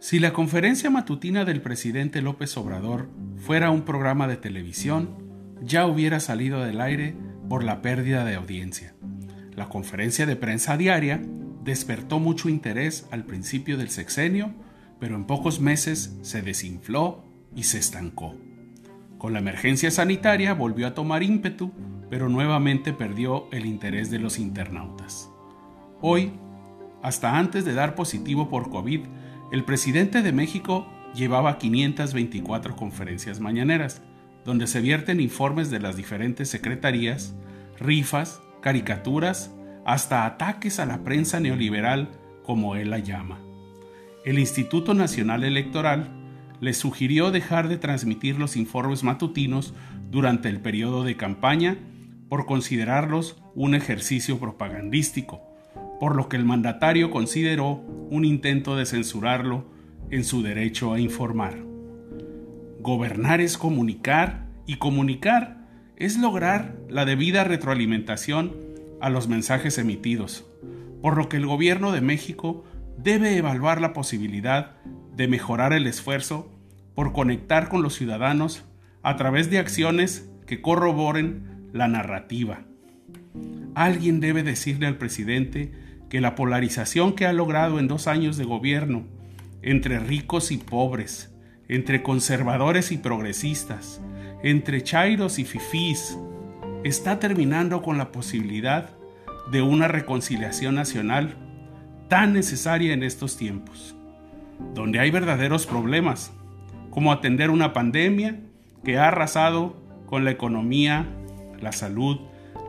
Si la conferencia matutina del presidente López Obrador fuera un programa de televisión, ya hubiera salido del aire por la pérdida de audiencia. La conferencia de prensa diaria despertó mucho interés al principio del sexenio, pero en pocos meses se desinfló y se estancó. Con la emergencia sanitaria volvió a tomar ímpetu, pero nuevamente perdió el interés de los internautas. Hoy, hasta antes de dar positivo por COVID, el presidente de México llevaba 524 conferencias mañaneras, donde se vierten informes de las diferentes secretarías, rifas, caricaturas, hasta ataques a la prensa neoliberal, como él la llama. El Instituto Nacional Electoral le sugirió dejar de transmitir los informes matutinos durante el periodo de campaña por considerarlos un ejercicio propagandístico, por lo que el mandatario consideró un intento de censurarlo en su derecho a informar. Gobernar es comunicar y comunicar es lograr la debida retroalimentación a los mensajes emitidos, por lo que el gobierno de México debe evaluar la posibilidad de mejorar el esfuerzo por conectar con los ciudadanos a través de acciones que corroboren la narrativa. Alguien debe decirle al presidente que la polarización que ha logrado en dos años de gobierno entre ricos y pobres, entre conservadores y progresistas, entre chairos y fifís, está terminando con la posibilidad de una reconciliación nacional tan necesaria en estos tiempos, donde hay verdaderos problemas, como atender una pandemia que ha arrasado con la economía, la salud,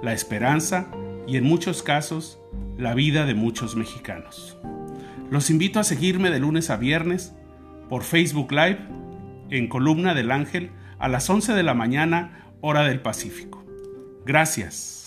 la esperanza y en muchos casos la vida de muchos mexicanos. Los invito a seguirme de lunes a viernes por Facebook Live en Columna del Ángel a las 11 de la mañana hora del Pacífico. Gracias.